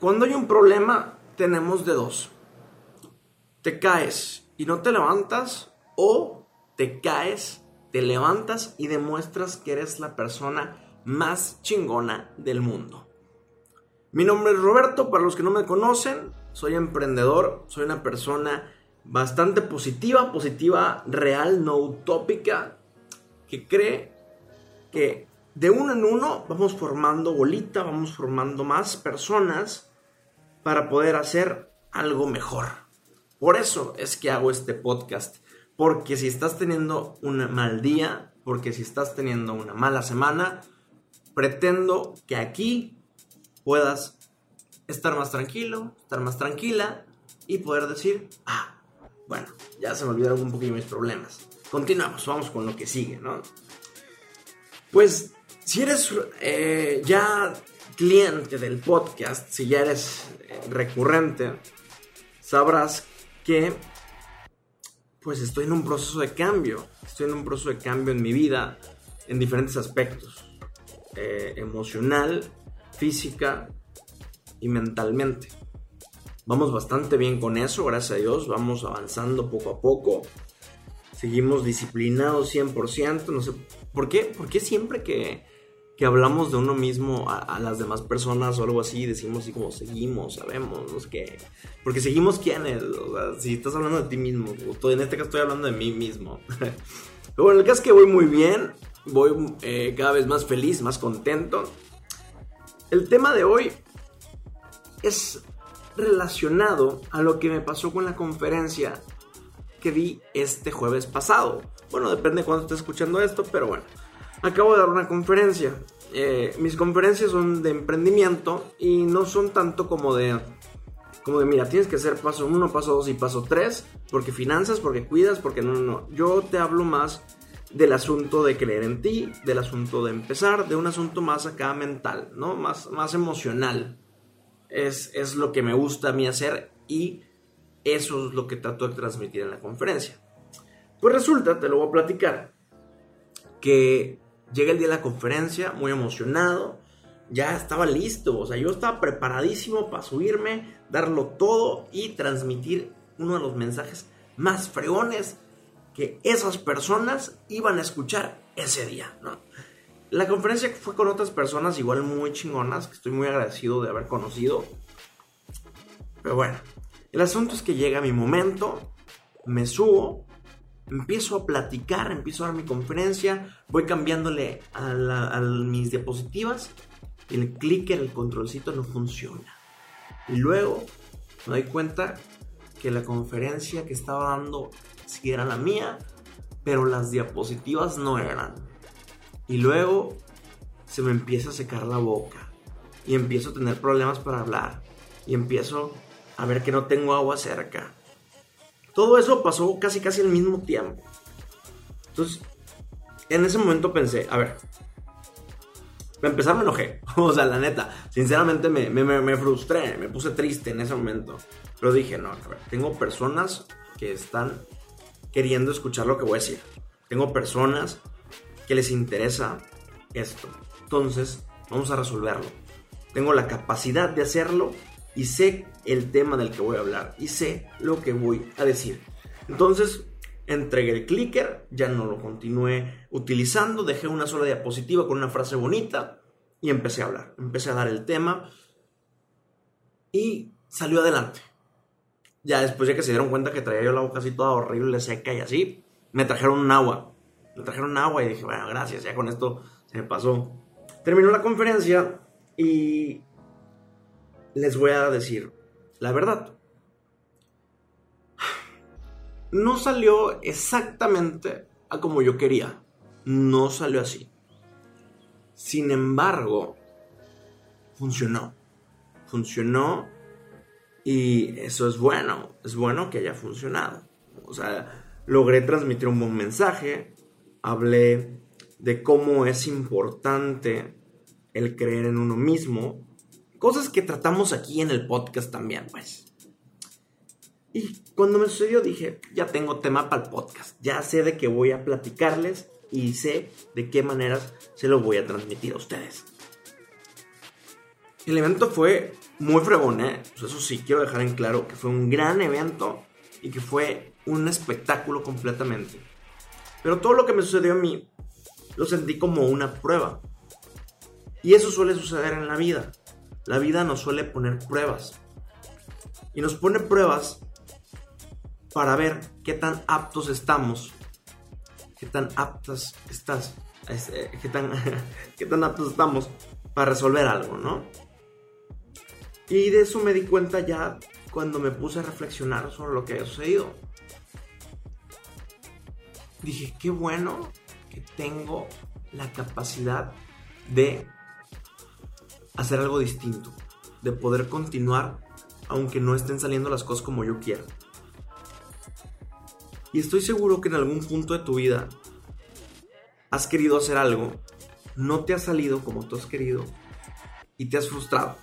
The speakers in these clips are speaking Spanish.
Cuando hay un problema, tenemos de dos. Te caes y no te levantas o te caes, te levantas y demuestras que eres la persona más chingona del mundo. Mi nombre es Roberto, para los que no me conocen, soy emprendedor, soy una persona bastante positiva, positiva real, no utópica, que cree que de uno en uno vamos formando bolita, vamos formando más personas para poder hacer algo mejor. Por eso es que hago este podcast. Porque si estás teniendo un mal día, porque si estás teniendo una mala semana, pretendo que aquí puedas estar más tranquilo, estar más tranquila y poder decir, ah, bueno, ya se me olvidaron un poquito mis problemas. Continuamos, vamos con lo que sigue, ¿no? Pues si eres eh, ya cliente del podcast, si ya eres recurrente, sabrás que pues estoy en un proceso de cambio. Estoy en un proceso de cambio en mi vida en diferentes aspectos. Eh, emocional, física y mentalmente. Vamos bastante bien con eso, gracias a Dios. Vamos avanzando poco a poco. Seguimos disciplinados 100%. No sé, ¿por qué, ¿Por qué siempre que, que hablamos de uno mismo a, las demás personas o algo así, decimos así como seguimos, sabemos, no sé qué? Porque seguimos quiénes, o sea, si estás hablando de ti mismo, o en este caso estoy hablando de mí mismo. Pero bueno, el caso es que voy muy bien, voy eh, cada vez más feliz, más contento. El tema de hoy es relacionado a lo que me pasó con la conferencia que vi este jueves pasado. Bueno, depende de cuándo estés escuchando esto, pero bueno. Acabo de dar una conferencia. Eh, mis conferencias son de emprendimiento y no son tanto como de como de mira, tienes que hacer paso 1, paso 2 y paso 3, porque finanzas, porque cuidas, porque no, no, no. Yo te hablo más del asunto de creer en ti, del asunto de empezar, de un asunto más acá mental, ¿no? Más, más emocional es, lo que me gusta a mí hacer y eso es lo que trato de transmitir en la conferencia. Pues resulta, te lo voy a platicar, que llega el día de la conferencia muy emocionado, ya estaba listo, o sea, yo estaba preparadísimo para subirme, darlo todo y transmitir uno de los mensajes más fregones que esas personas iban a escuchar ese día, ¿no? La conferencia fue con otras personas igual muy chingonas, que estoy muy agradecido de haber conocido. Pero bueno, el asunto es que llega mi momento, me subo, empiezo a platicar, empiezo a dar mi conferencia, voy cambiándole a, mis diapositivas el clicker, el controlcito no funciona. Y luego me doy cuenta que la conferencia que estaba dando sí era la mía, pero las diapositivas no eran. Y luego se me empieza a secar la boca. Y empiezo a tener problemas para hablar. Y empiezo a ver que no tengo agua cerca. Todo eso pasó casi casi al mismo tiempo. Entonces, en ese momento pensé, a ver, me empezar me enojé. o sea, la neta, sinceramente me, me, frustré, me puse triste en ese momento. Pero dije, no, a ver, tengo personas que están queriendo escuchar lo que voy a decir. Tengo personas que les interesa esto. Entonces, vamos a resolverlo. Tengo la capacidad de hacerlo y sé el tema del que voy a hablar y sé lo que voy a decir. Entonces, entregué el clicker, ya no lo continué utilizando, dejé una sola diapositiva con una frase bonita y empecé a hablar. Empecé a dar el tema y salió adelante. Ya después ya que se dieron cuenta que traía yo la boca así toda horrible, seca y así, me trajeron un agua me trajeron agua y dije, bueno, gracias, ya con esto se me pasó. Terminó la conferencia y les voy a decir la verdad. No salió exactamente a como yo quería. No salió así. Sin embargo, funcionó. Funcionó y eso es bueno. Es bueno que haya funcionado. O sea, logré transmitir un buen mensaje, hablé de cómo es importante el creer en uno mismo. Cosas que tratamos aquí en el podcast también, pues. Y cuando me sucedió dije, ya tengo tema para el podcast, ya sé de qué voy a platicarles y sé de qué maneras se lo voy a transmitir a ustedes. El evento fue muy fregón, ¿eh? Pues eso sí, quiero dejar en claro que fue un gran evento y que fue un espectáculo completamente. Pero todo lo que me sucedió a mí lo sentí como una prueba. Y eso suele suceder en la vida. La vida nos suele poner pruebas. Y nos pone pruebas para ver qué tan aptos estamos. Qué tan aptas estás. Eh, qué tan, qué tan aptos estamos para resolver algo, ¿no? Y de eso me di cuenta ya cuando me puse a reflexionar sobre lo que había sucedido. Dije, qué bueno que tengo la capacidad de hacer algo distinto, de poder continuar aunque no estén saliendo las cosas como yo quiero. Y estoy seguro que en algún punto de tu vida has querido hacer algo, no te ha salido como tú has querido y te has frustrado.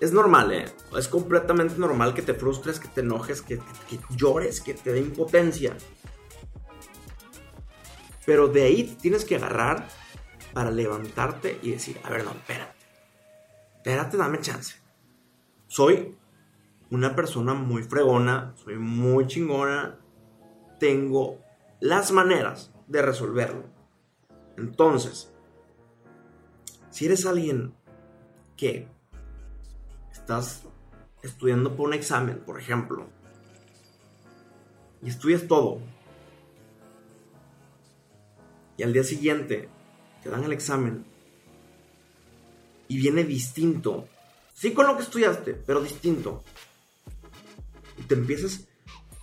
Es normal, ¿eh? Es completamente normal que te frustres, que te enojes, que, que llores, que te dé impotencia. Pero de ahí tienes que agarrar para levantarte y decir, a ver, no, espérate. Espérate, dame chance. Soy una persona muy fregona, soy muy chingona, tengo las maneras de resolverlo. Entonces, si eres alguien que estás estudiando por un examen, por ejemplo, y estudias todo, y al día siguiente te dan el examen y viene distinto, sí con lo que estudiaste, pero distinto, y te empiezas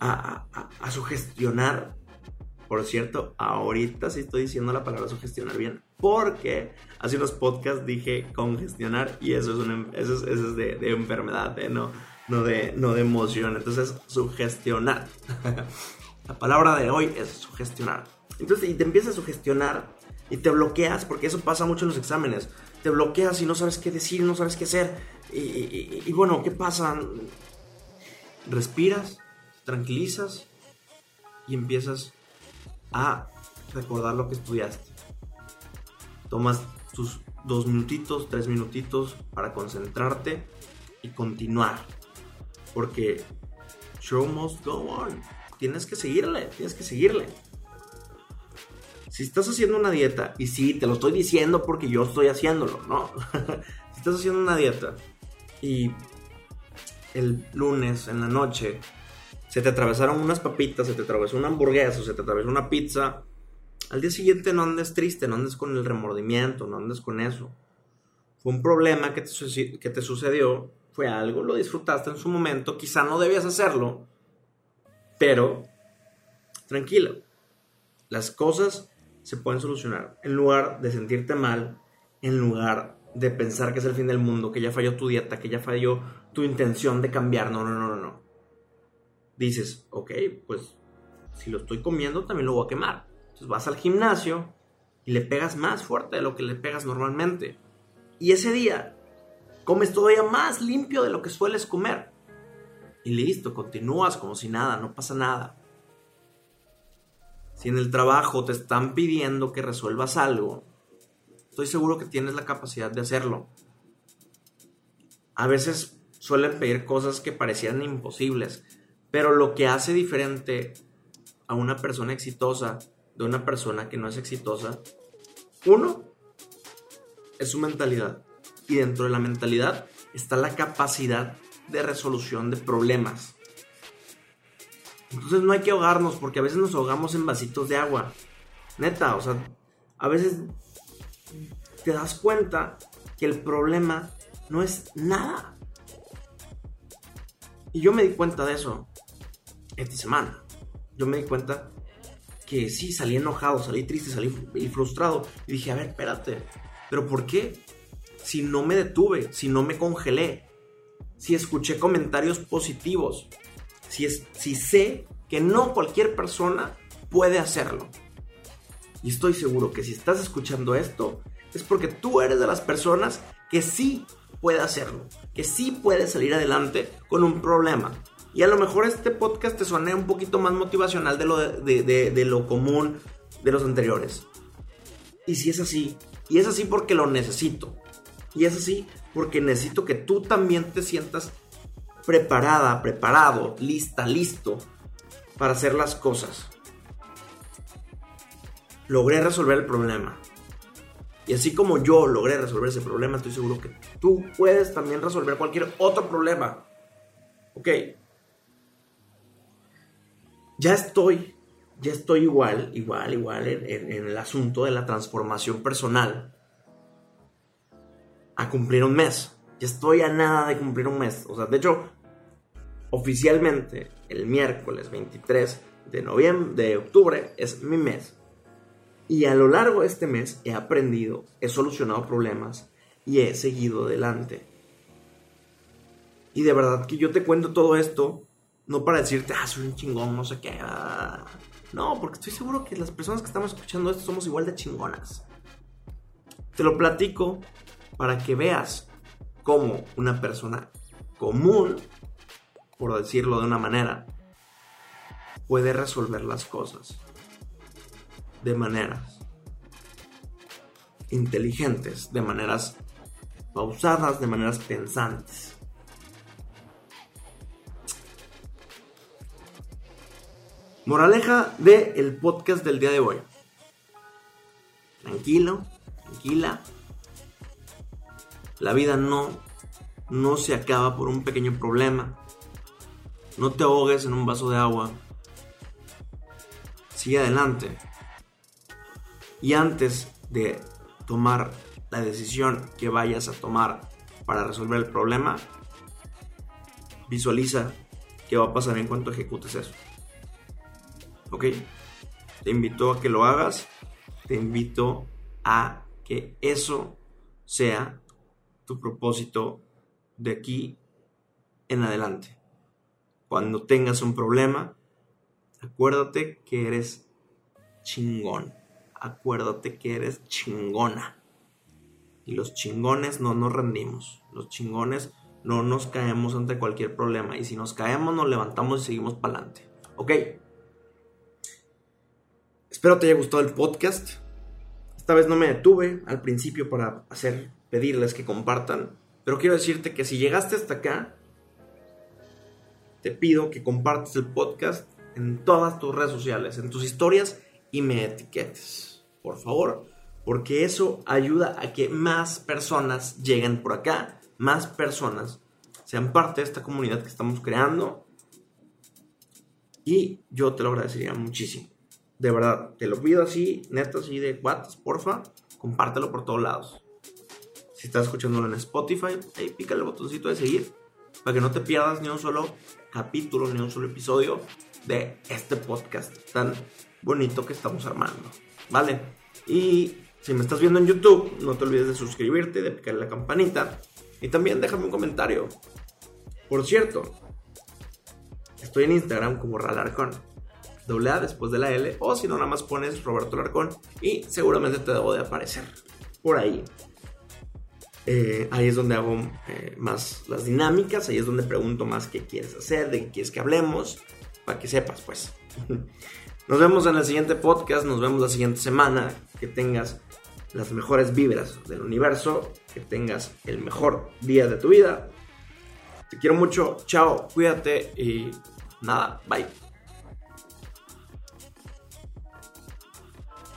a, a sugestionar, por cierto, ahorita sí estoy diciendo la palabra sugestionar bien, porque hace unos podcasts dije congestionar y eso es, una, eso es, eso es de, de, enfermedad, no, no, de, no de emoción, entonces sugestionar. la palabra de hoy es sugestionar. Entonces, y te empiezas a sugestionar y te bloqueas, porque eso pasa mucho en los exámenes. Te bloqueas y no sabes qué decir, no sabes qué hacer. Y, bueno, ¿qué pasa? Respiras, tranquilizas y empiezas a recordar lo que estudiaste. Tomas tus dos minutitos, tres minutitos para concentrarte y continuar. Porque show must go on. Tienes que seguirle, tienes que seguirle. Si estás haciendo una dieta, y sí, te lo estoy diciendo porque yo estoy haciéndolo, ¿no? si estás haciendo una dieta y el lunes en la noche se te atravesaron unas papitas, se te atravesó una hamburguesa, se te atravesó una pizza, al día siguiente no andes triste, no andes con el remordimiento, no andes con eso. Fue un problema que te, que te sucedió, fue algo, lo disfrutaste en su momento, quizá no debías hacerlo, pero tranquilo, las cosas se pueden solucionar. En lugar de sentirte mal, en lugar de pensar que es el fin del mundo, que ya falló tu dieta, que ya falló tu intención de cambiar, no, no, no, no. Dices, ok, pues si lo estoy comiendo también lo voy a quemar. Entonces vas al gimnasio y le pegas más fuerte de lo que le pegas normalmente. Y ese día comes todavía más limpio de lo que sueles comer. Y listo, continúas como si nada, no pasa nada. Si en el trabajo te están pidiendo que resuelvas algo, estoy seguro que tienes la capacidad de hacerlo. A veces suelen pedir cosas que parecían imposibles, pero lo que hace diferente a una persona exitosa de una persona que no es exitosa, uno, es su mentalidad. Y dentro de la mentalidad está la capacidad de resolución de problemas. Entonces no hay que ahogarnos porque a veces nos ahogamos en vasitos de agua. Neta, o sea, a veces te das cuenta que el problema no es nada. Y yo me di cuenta de eso esta semana. Yo me di cuenta que sí, salí enojado, salí triste, salí frustrado. Y dije, a ver, espérate, ¿pero por qué? Si no me detuve, si no me congelé, si escuché comentarios positivos, si, es, si sé que no cualquier persona puede hacerlo. Y estoy seguro que si estás escuchando esto, es porque tú eres de las personas que sí puede hacerlo, que sí puede salir adelante con un problema. Y a lo mejor este podcast te suene un poquito más motivacional de lo, de, lo común de los anteriores. Y si es así, y es así porque lo necesito. Y es así porque necesito que tú también te sientas preparada, preparado, lista, listo para hacer las cosas. Logré resolver el problema. Y así como yo logré resolver ese problema, estoy seguro que tú puedes también resolver cualquier otro problema. Ok. Ya estoy, ya estoy igual, igual, igual en, el asunto de la transformación personal. A cumplir un mes. Ya estoy a nada de cumplir un mes. O sea, de hecho, oficialmente el miércoles 23 de noviembre, de octubre, es mi mes. Y a lo largo de este mes he aprendido, he solucionado problemas y he seguido adelante. Y de verdad que yo te cuento todo esto, no para decirte, ah, soy un chingón, no sé qué. Ah". No, porque estoy seguro que las personas que estamos escuchando esto somos igual de chingonas. Te lo platico para que veas cómo una persona común, por decirlo de una manera, puede resolver las cosas de maneras inteligentes, de maneras pausadas, de maneras pensantes. Moraleja del el podcast del día de hoy. Tranquilo, tranquila. La vida no, no se acaba por un pequeño problema. No te ahogues en un vaso de agua. Sigue adelante. Y antes de tomar la decisión que vayas a tomar para resolver el problema, visualiza qué va a pasar en cuanto ejecutes eso. ¿Ok? Te invito a que lo hagas. Te invito a que eso sea tu propósito de aquí en adelante. Cuando tengas un problema, acuérdate que eres chingón acuérdate que eres chingona. Y los chingones no nos rendimos. Los chingones no nos caemos ante cualquier problema. Y si nos caemos, nos levantamos y seguimos para adelante. ¿Ok? Espero te haya gustado el podcast. Esta vez no me detuve al principio para hacer pedirles que compartan. Pero quiero decirte que si llegaste hasta acá, te pido que compartas el podcast en todas tus redes sociales, en tus historias y me etiquetes, por favor, porque eso ayuda a que más personas lleguen por acá, más personas sean parte de esta comunidad que estamos creando y yo te lo agradecería muchísimo. De verdad, te lo pido así, neta, así de guatas, porfa, compártelo por todos lados. Si estás escuchándolo en Spotify, ahí pica el botoncito de seguir para que no te pierdas ni un solo capítulo, ni un solo episodio de este podcast tan bonito que estamos armando, ¿vale? Y si me estás viendo en YouTube, no te olvides de suscribirte, de picarle la campanita y también déjame un comentario. Por cierto, estoy en Instagram como Ralarcón, doble A después de la L, o si no, nada más pones Roberto Larcón y seguramente te debo de aparecer por ahí. Eh, ahí es donde hago eh, más las dinámicas, ahí es donde pregunto más qué quieres hacer, de qué quieres que hablemos, para que sepas, pues. Nos vemos en el siguiente podcast, nos vemos la siguiente semana. Que tengas las mejores vibras del universo, que tengas el mejor día de tu vida. Te quiero mucho, chao, cuídate y nada, bye.